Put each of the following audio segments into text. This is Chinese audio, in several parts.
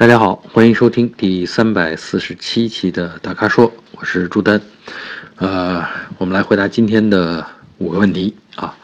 大家好，欢迎收听第三百四十七期的大咖说，我是朱丹。呃，我们来回答今天的五个问题啊。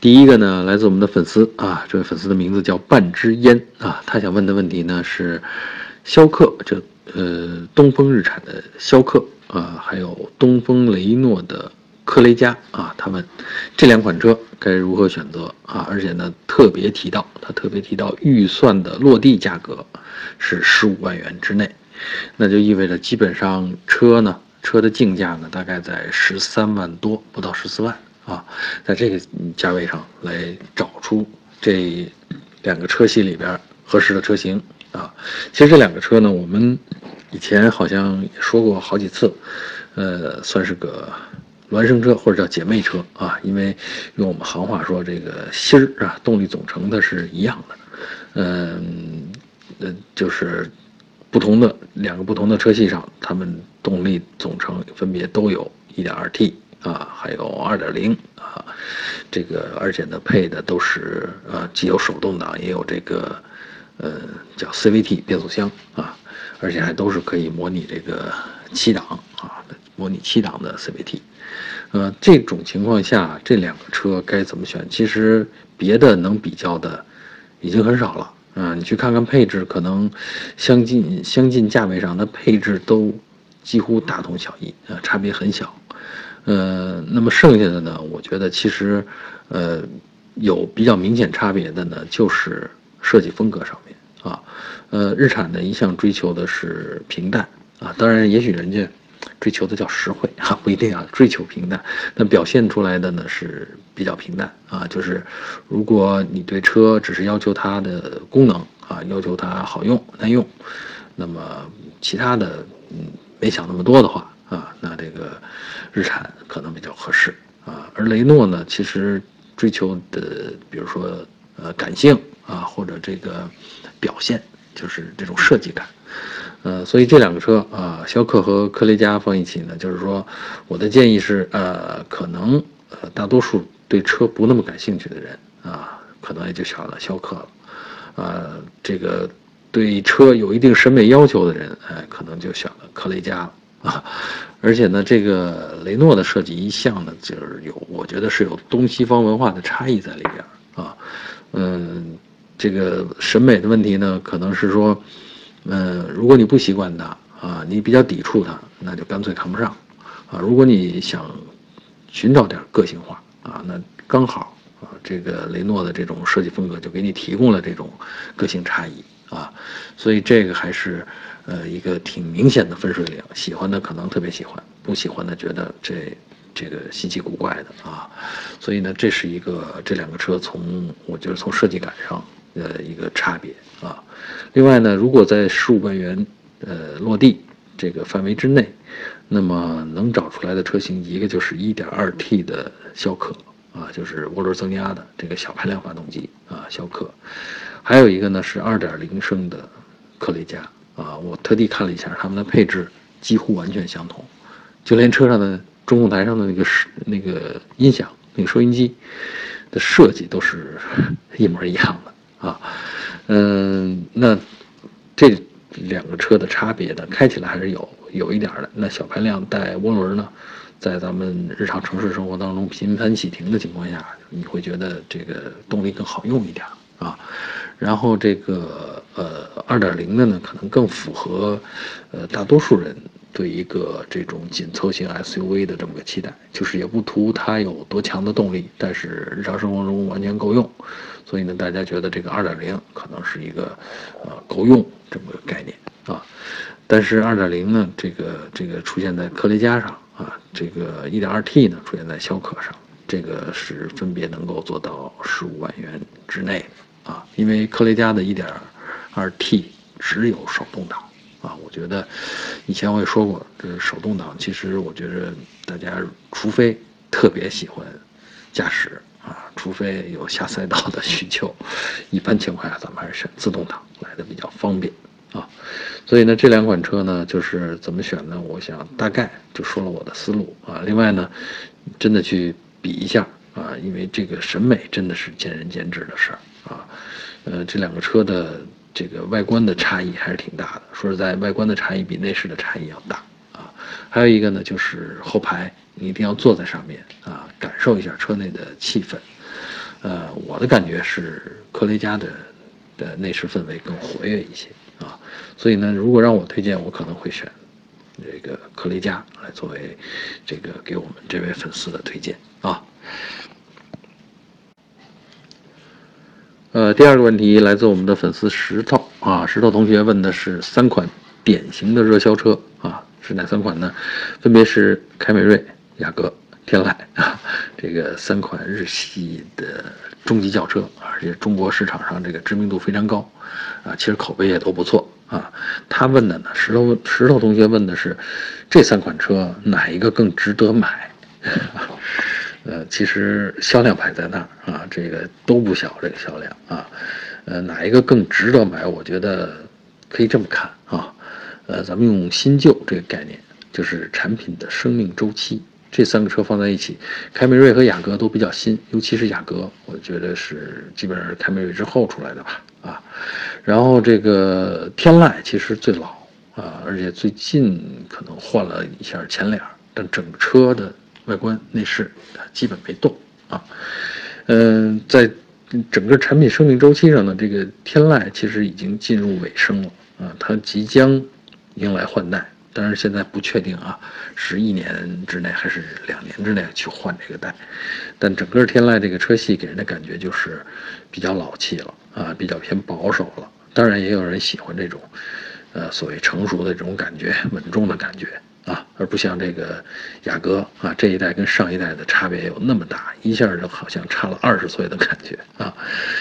第一个呢，来自我们的粉丝啊，这位粉丝的名字叫半支烟啊，他想问的问题呢是，逍客这呃东风日产的逍客啊，还有东风雷诺的。科雷嘉啊，他们这两款车该如何选择啊？而且呢，特别提到他特别提到预算的落地价格是十五万元之内，那就意味着基本上车呢，车的竞价呢大概在十三万多，不到十四万啊，在这个价位上来找出这两个车系里边合适的车型啊。其实这两个车呢，我们以前好像也说过好几次，呃，算是个。孪生车或者叫姐妹车啊，因为用我们行话说，这个芯儿啊，动力总成的是一样的，嗯，呃，就是不同的两个不同的车系上，它们动力总成分别都有 1.2T 啊，还有2.0啊，这个而且呢配的都是呃既有手动挡也有这个呃叫 CVT 变速箱啊，而且还都是可以模拟这个七档啊，模拟七档的 CVT。呃，这种情况下，这两个车该怎么选？其实别的能比较的已经很少了啊。你去看看配置，可能相近相近价位上的配置都几乎大同小异啊，差别很小。呃，那么剩下的呢，我觉得其实呃有比较明显差别的呢，就是设计风格上面啊。呃，日产呢一向追求的是平淡啊，当然也许人家。追求的叫实惠 啊，不一定啊，追求平淡，那表现出来的呢是比较平淡啊。就是如果你对车只是要求它的功能啊，要求它好用耐用，那么其他的嗯没想那么多的话啊，那这个日产可能比较合适啊。而雷诺呢，其实追求的比如说呃感性啊，或者这个表现，就是这种设计感。呃，所以这两个车啊，逍客和科雷嘉放一起呢，就是说，我的建议是，呃，可能呃大多数对车不那么感兴趣的人啊，可能也就选了逍客了，呃，这个对车有一定审美要求的人，哎，可能就选了科雷嘉了啊。而且呢，这个雷诺的设计一向呢，就是有，我觉得是有东西方文化的差异在里边啊。嗯，这个审美的问题呢，可能是说。嗯，如果你不习惯它啊，你比较抵触它，那就干脆看不上，啊，如果你想寻找点个性化啊，那刚好啊，这个雷诺的这种设计风格就给你提供了这种个性差异啊，所以这个还是呃一个挺明显的分水岭，喜欢的可能特别喜欢，不喜欢的觉得这这个稀奇古怪的啊，所以呢，这是一个这两个车从我觉得从设计感上。的一个差别啊，另外呢，如果在十五万元呃落地这个范围之内，那么能找出来的车型，一个就是 1.2T 的逍客啊，就是涡轮增压的这个小排量发动机啊，逍客，还有一个呢是2.0升的科雷嘉啊，我特地看了一下，它们的配置几乎完全相同，就连车上的中控台上的那个是那个音响那个收音机的设计都是一模一样的。啊，嗯，那这两个车的差别呢，开起来还是有有一点的。那小排量带涡轮呢，在咱们日常城市生活当中频繁启停的情况下，你会觉得这个动力更好用一点啊。然后这个呃二点零的呢，可能更符合呃大多数人对一个这种紧凑型 SUV 的这么个期待，就是也不图它有多强的动力，但是日常生活中完全够用。所以呢，大家觉得这个2.0可能是一个，呃，够用这么个概念啊。但是2.0呢，这个这个出现在科雷嘉上啊，这个 1.2T 呢出现在逍客上，这个是分别能够做到15万元之内啊。因为科雷嘉的 1.2T 只有手动挡啊，我觉得以前我也说过，这手动挡其实我觉得大家除非特别喜欢驾驶。啊，除非有下赛道的需求，一般情况下咱们还是选自动挡来的比较方便啊。所以呢，这两款车呢，就是怎么选呢？我想大概就说了我的思路啊。另外呢，真的去比一下啊，因为这个审美真的是见仁见智的事儿啊。呃，这两个车的这个外观的差异还是挺大的。说实在，外观的差异比内饰的差异要大啊。还有一个呢，就是后排，你一定要坐在上面啊，感受一下车内的气氛。呃，我的感觉是科雷嘉的的内饰氛围更活跃一些啊。所以呢，如果让我推荐，我可能会选这个科雷嘉来作为这个给我们这位粉丝的推荐啊。呃，第二个问题来自我们的粉丝石头啊，石头同学问的是三款典型的热销车啊，是哪三款呢？分别是凯美瑞、雅阁、天籁啊，这个三款日系的中级轿车，而且中国市场上这个知名度非常高啊，其实口碑也都不错啊。他问的呢，石头石头同学问的是这三款车哪一个更值得买？呃，其实销量排在那儿啊，这个都不小，这个销量啊，呃，哪一个更值得买？我觉得可以这么看啊，呃，咱们用新旧这个概念，就是产品的生命周期，这三个车放在一起，凯美瑞和雅阁都比较新，尤其是雅阁，我觉得是基本上是凯美瑞之后出来的吧，啊，然后这个天籁其实最老啊，而且最近可能换了一下前脸，但整车的。外观内饰它基本没动啊，嗯，在整个产品生命周期上呢，这个天籁其实已经进入尾声了啊，它即将迎来换代，当然现在不确定啊，是一年之内还是两年之内去换这个代，但整个天籁这个车系给人的感觉就是比较老气了啊，比较偏保守了，当然也有人喜欢这种，呃，所谓成熟的这种感觉，稳重的感觉。啊，而不像这个雅阁啊，这一代跟上一代的差别有那么大，一下就好像差了二十岁的感觉啊！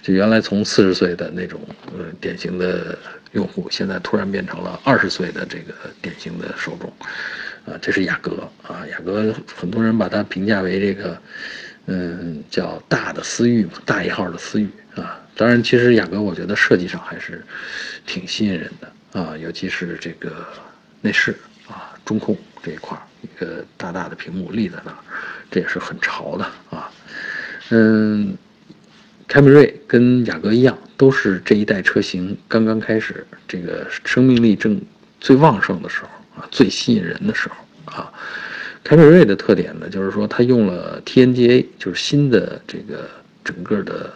就原来从四十岁的那种呃典型的用户，现在突然变成了二十岁的这个典型的受众，啊，这是雅阁啊，雅阁很多人把它评价为这个，嗯，叫大的思域嘛，大一号的思域啊。当然，其实雅阁我觉得设计上还是挺吸引人的啊，尤其是这个内饰。中控这一块一个大大的屏幕立在那儿，这也是很潮的啊。嗯，凯美瑞跟雅阁一样，都是这一代车型刚刚开始，这个生命力正最旺盛的时候啊，最吸引人的时候啊。凯美瑞的特点呢，就是说它用了 TNGA，就是新的这个整个的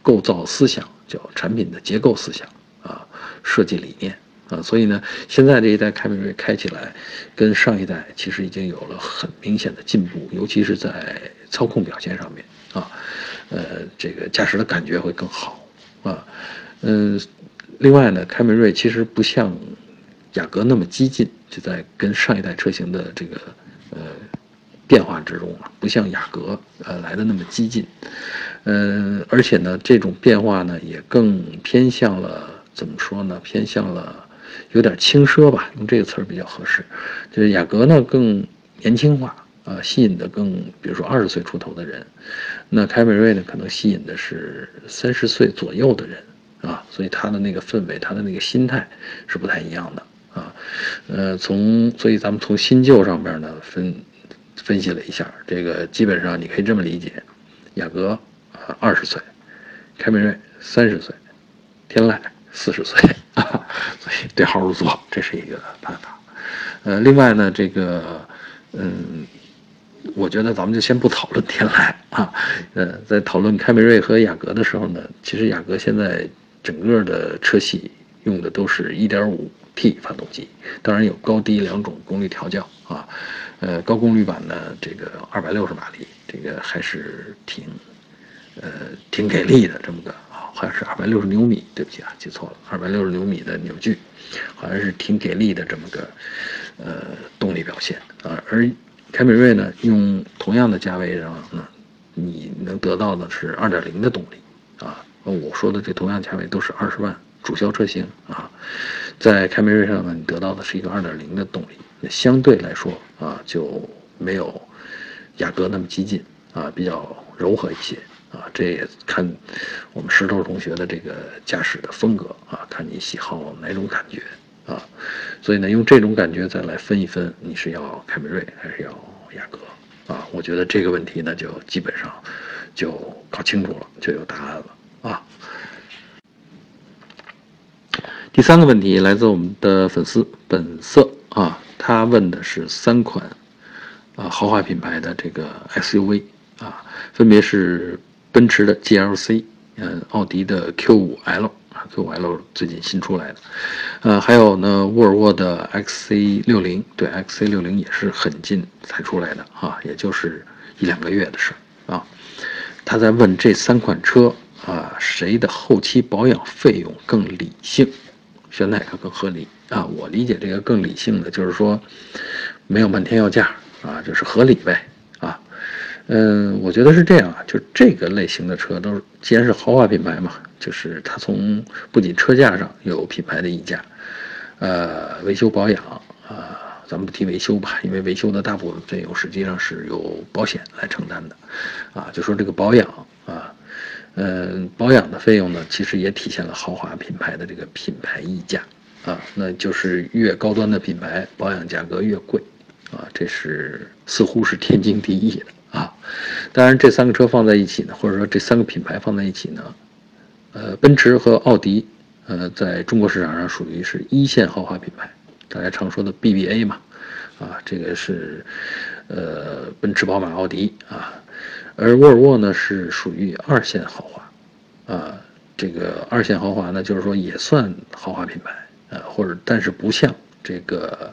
构造思想，叫产品的结构思想啊，设计理念。啊，所以呢，现在这一代凯美瑞开起来，跟上一代其实已经有了很明显的进步，尤其是在操控表现上面啊，呃，这个驾驶的感觉会更好啊，嗯，另外呢，凯美瑞其实不像雅阁那么激进，就在跟上一代车型的这个呃变化之中啊，不像雅阁呃来的那么激进，嗯，而且呢，这种变化呢也更偏向了怎么说呢？偏向了。有点轻奢吧，用这个词儿比较合适。就是雅阁呢更年轻化啊，吸引的更，比如说二十岁出头的人。那凯美瑞呢可能吸引的是三十岁左右的人啊，所以它的那个氛围，它的那个心态是不太一样的啊。呃，从所以咱们从新旧上边呢分分析了一下，这个基本上你可以这么理解：雅阁二十岁，凯美瑞三十岁，天籁。四十岁啊，所以对号入座，这是一个办法。呃，另外呢，这个，嗯，我觉得咱们就先不讨论天籁啊。呃，在讨论凯美瑞和雅阁的时候呢，其实雅阁现在整个的车系用的都是一点五 T 发动机，当然有高低两种功率调教啊。呃，高功率版呢，这个二百六十马力，这个还是挺，呃，挺给力的这么个。好像是二百六十牛米，对不起啊，记错了，二百六十牛米的扭矩，好像是挺给力的这么个呃动力表现啊。而凯美瑞呢，用同样的价位上呢，你能得到的是二点零的动力啊。我说的这同样价位都是二十万主销车型啊，在凯美瑞上呢，你得到的是一个二点零的动力，那相对来说啊，就没有雅阁那么激进啊，比较柔和一些。啊，这也看我们石头同学的这个驾驶的风格啊，看你喜好哪种感觉啊，所以呢，用这种感觉再来分一分，你是要凯美瑞还是要雅阁啊？我觉得这个问题呢，就基本上就搞清楚了，就有答案了啊。第三个问题来自我们的粉丝本色啊，他问的是三款啊豪华品牌的这个 SUV 啊，分别是奔驰的 GLC，嗯，奥迪的 Q5L 啊，Q5L 最近新出来的，呃，还有呢沃尔沃的 XC60，对，XC60 也是很近才出来的啊，也就是一两个月的事啊。他在问这三款车啊，谁的后期保养费用更理性？选哪个更合理啊？我理解这个更理性的就是说，没有漫天要价啊，就是合理呗。嗯，我觉得是这样啊，就这个类型的车都是，既然是豪华品牌嘛，就是它从不仅车价上有品牌的溢价，呃，维修保养啊，咱们不提维修吧，因为维修的大部分费用实际上是由保险来承担的，啊，就说这个保养啊。嗯，保养的费用呢，其实也体现了豪华品牌的这个品牌溢价啊，那就是越高端的品牌，保养价格越贵啊，这是似乎是天经地义的啊。当然，这三个车放在一起呢，或者说这三个品牌放在一起呢，呃，奔驰和奥迪，呃，在中国市场上属于是一线豪华品牌，大家常说的 BBA 嘛，啊，这个是呃，奔驰、宝马、奥迪啊。而沃尔沃呢是属于二线豪华，啊，这个二线豪华呢，就是说也算豪华品牌，呃，或者但是不像这个，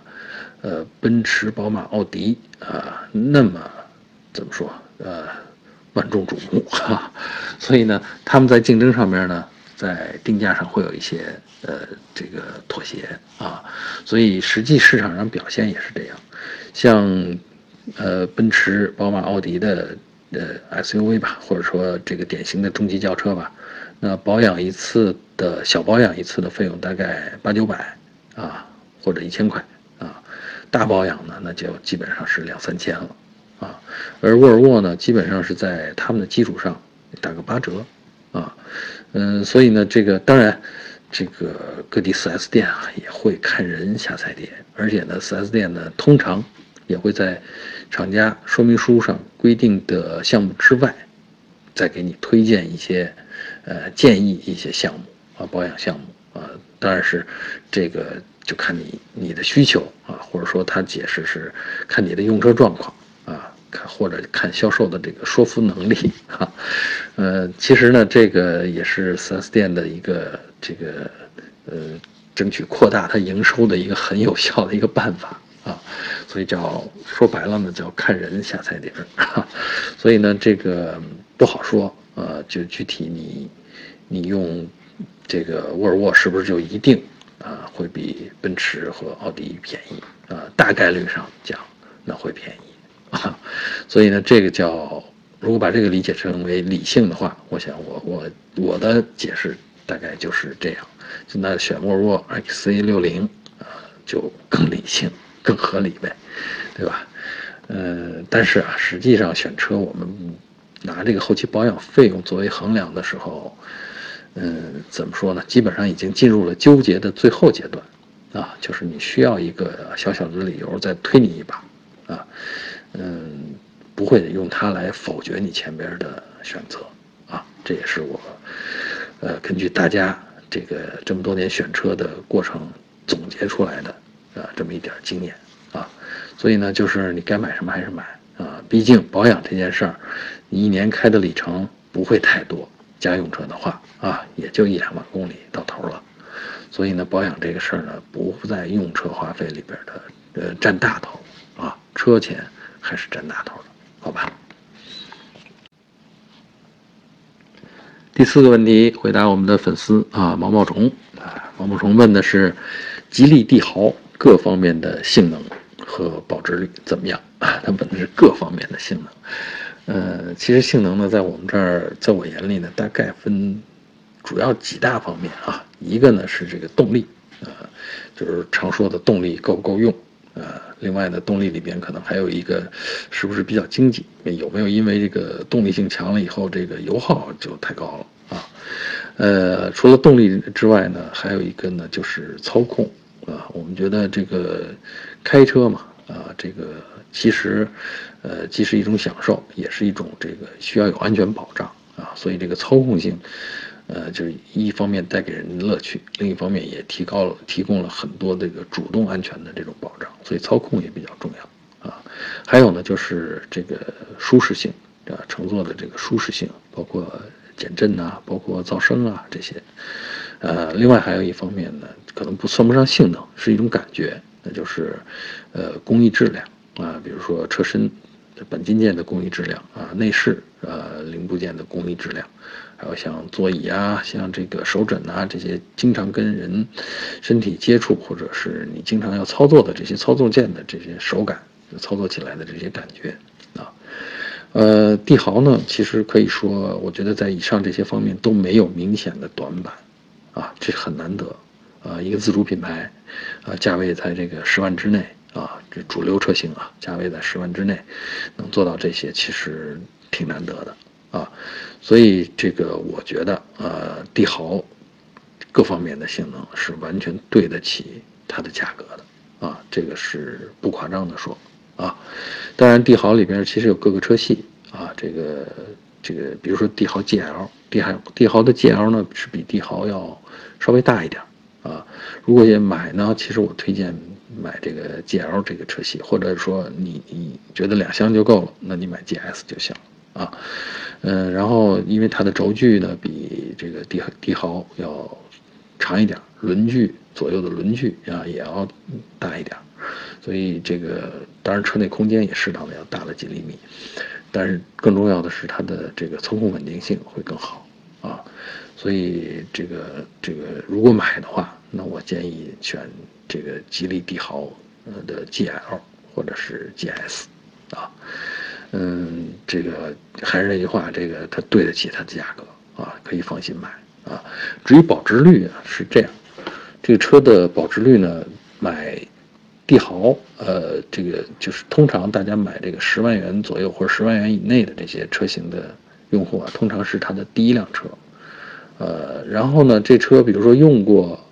呃，奔驰、宝马、奥迪啊那么怎么说，呃，万众瞩目哈，所以呢，他们在竞争上面呢，在定价上会有一些呃这个妥协啊，所以实际市场上表现也是这样，像呃奔驰、宝马、奥迪的。呃，SUV 吧，或者说这个典型的中级轿车吧，那保养一次的小保养一次的费用大概八九百啊，或者一千块啊，大保养呢那就基本上是两三千了。而沃尔沃呢，基本上是在他们的基础上打个八折啊，嗯，所以呢，这个当然，这个各地 4S 店啊也会看人下菜碟，而且呢，4S 店呢通常也会在。厂家说明书上规定的项目之外，再给你推荐一些，呃，建议一些项目啊，保养项目啊，当然是这个就看你你的需求啊，或者说他解释是看你的用车状况，看或者看销售的这个说服能力啊，呃，其实呢，这个也是 4S 店的一个这个呃，争取扩大它营收的一个很有效的一个办法。啊，所以叫说白了呢，叫看人下菜碟儿，所以呢，这个不好说，呃，就具体你，你用这个沃尔沃是不是就一定啊会比奔驰和奥迪便宜啊？大概率上讲，那会便宜啊。所以呢，这个叫如果把这个理解成为理性的话，我想我我我的解释大概就是这样，就那选沃尔沃 XC60 啊，就更理性。更合理呗，对吧？呃，但是啊，实际上选车，我们拿这个后期保养费用作为衡量的时候，嗯，怎么说呢？基本上已经进入了纠结的最后阶段，啊，就是你需要一个小小的理由再推你一把，啊，嗯，不会用它来否决你前边的选择，啊，这也是我，呃，根据大家这个这么多年选车的过程总结出来的。啊，这么一点经验啊，所以呢，就是你该买什么还是买啊。毕竟保养这件事儿，你一年开的里程不会太多，家用车的话啊，也就一两万公里到头了。所以呢，保养这个事儿呢，不在用车花费里边的呃占大头啊，车钱还是占大头的，好吧？第四个问题，回答我们的粉丝啊，毛毛虫啊，毛毛虫问的是吉利帝豪。各方面的性能和保值率怎么样啊？它问的是各方面的性能，呃，其实性能呢，在我们这儿，在我眼里呢，大概分主要几大方面啊。一个呢是这个动力，呃，就是常说的动力够不够用，呃，另外呢，动力里边可能还有一个是不是比较经济，有没有因为这个动力性强了以后，这个油耗就太高了啊？呃，除了动力之外呢，还有一个呢就是操控。啊，我们觉得这个开车嘛，啊，这个其实，呃，既是一种享受，也是一种这个需要有安全保障啊。所以这个操控性，呃，就是一方面带给人乐趣，另一方面也提高了提供了很多这个主动安全的这种保障，所以操控也比较重要啊。还有呢，就是这个舒适性啊，乘坐的这个舒适性，包括减震呐，包括噪声啊这些。呃，另外还有一方面呢，可能不算不上性能，是一种感觉，那就是呃工艺质量啊，比如说车身钣金件的工艺质量啊，内饰呃零部件的工艺质量。然后像座椅啊，像这个手枕啊，这些经常跟人身体接触，或者是你经常要操作的这些操作键的这些手感，操作起来的这些感觉啊，呃，帝豪呢，其实可以说，我觉得在以上这些方面都没有明显的短板，啊，这很难得，啊，一个自主品牌，啊，价位在这个十万之内，啊，这主流车型啊，价位在十万之内，能做到这些，其实挺难得的。啊，所以这个我觉得，呃，帝豪各方面的性能是完全对得起它的价格的，啊，这个是不夸张的说，啊，当然帝豪里边其实有各个车系，啊，这个这个，比如说帝豪 GL，帝豪帝豪的 GL 呢是比帝豪要稍微大一点，啊，如果也买呢，其实我推荐买这个 GL 这个车系，或者说你你觉得两厢就够了，那你买 GS 就行。啊，嗯，然后因为它的轴距呢比这个帝帝豪要长一点，轮距左右的轮距啊也要大一点，所以这个当然车内空间也适当的要大了几厘米，但是更重要的是它的这个操控稳定性会更好啊，所以这个这个如果买的话，那我建议选这个吉利帝豪的 GL 或者是 GS 啊。嗯，这个还是那句话，这个它对得起它的价格啊，可以放心买啊。至于保值率啊，是这样，这个车的保值率呢，买帝豪，呃，这个就是通常大家买这个十万元左右或者十万元以内的这些车型的用户啊，通常是他的第一辆车，呃，然后呢，这车比如说用过，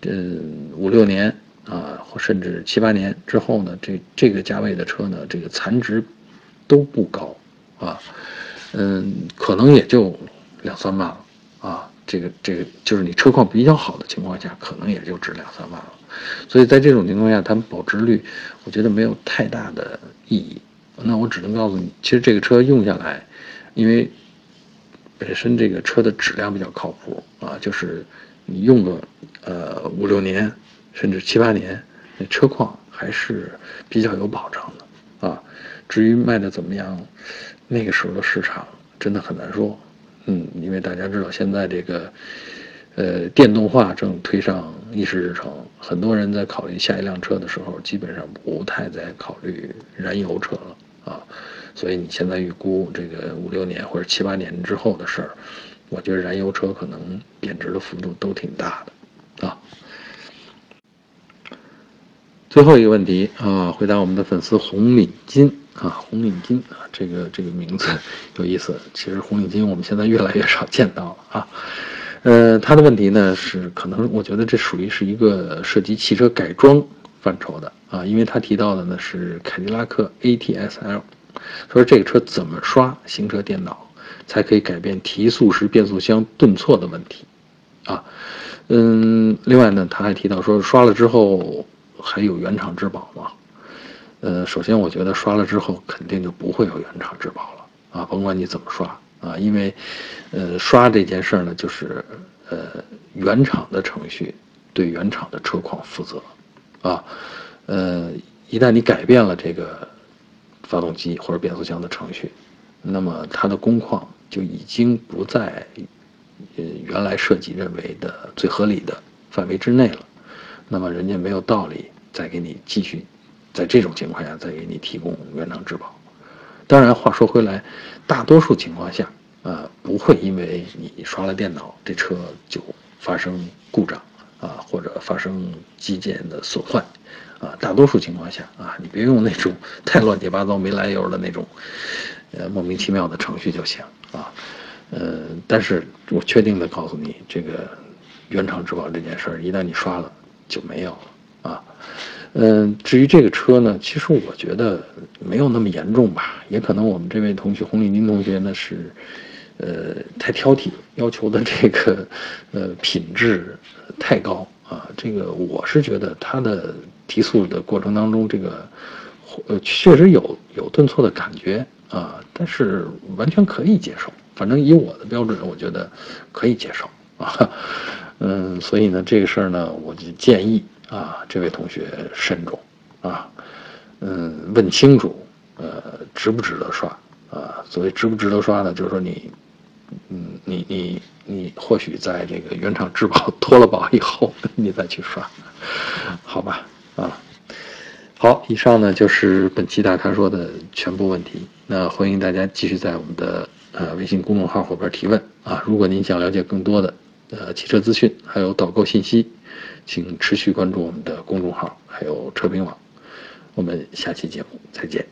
嗯，五六年啊，或甚至七八年之后呢，这这个价位的车呢，这个残值。都不高，啊，嗯，可能也就两三万了，啊，这个这个就是你车况比较好的情况下，可能也就值两三万了，所以在这种情况下，它们保值率，我觉得没有太大的意义。那我只能告诉你，其实这个车用下来，因为本身这个车的质量比较靠谱啊，就是你用个呃五六年，甚至七八年，那车况还是比较有保障的，至于卖的怎么样，那个时候的市场真的很难说。嗯，因为大家知道现在这个，呃，电动化正推上议事日程，很多人在考虑下一辆车的时候，基本上不太再考虑燃油车了啊。所以你现在预估这个五六年或者七八年之后的事儿，我觉得燃油车可能贬值的幅度都挺大的啊。最后一个问题啊，回答我们的粉丝红领巾。啊，红领巾啊，这个这个名字有意思。其实红领巾我们现在越来越少见到了啊。呃，他的问题呢是，可能我觉得这属于是一个涉及汽车改装范畴的啊，因为他提到的呢是凯迪拉克 ATS-L，说这个车怎么刷行车电脑才可以改变提速时变速箱顿挫的问题啊？嗯，另外呢，他还提到说刷了之后还有原厂质保吗？呃，首先我觉得刷了之后肯定就不会有原厂质保了啊，甭管你怎么刷啊，因为，呃，刷这件事呢，就是呃原厂的程序对原厂的车况负责，啊，呃，一旦你改变了这个发动机或者变速箱的程序，那么它的工况就已经不在呃原来设计认为的最合理的范围之内了，那么人家没有道理再给你继续。在这种情况下，再给你提供原厂质保。当然，话说回来，大多数情况下，呃，不会因为你刷了电脑，这车就发生故障啊，或者发生机件的损坏啊。大多数情况下啊，你别用那种太乱七八糟、没来由的那种，呃，莫名其妙的程序就行啊。呃，但是我确定的告诉你，这个原厂质保这件事儿，一旦你刷了，就没有了啊。嗯，至于这个车呢，其实我觉得没有那么严重吧，也可能我们这位同学红领巾同学呢是，呃，太挑剔，要求的这个呃品质太高啊。这个我是觉得它的提速的过程当中，这个确实有有顿挫的感觉啊，但是完全可以接受。反正以我的标准，我觉得可以接受啊。嗯，所以呢，这个事儿呢，我就建议啊，这位同学慎重啊，嗯，问清楚，呃，值不值得刷啊？所谓值不值得刷呢，就是说你，嗯，你你你或许在这个原厂质保 脱了保以后，你再去刷，好吧？啊，好，以上呢就是本期大咖说的全部问题。那欢迎大家继续在我们的呃微信公众号后边提问啊。如果您想了解更多的。呃，汽车资讯还有导购信息，请持续关注我们的公众号，还有车评网。我们下期节目再见。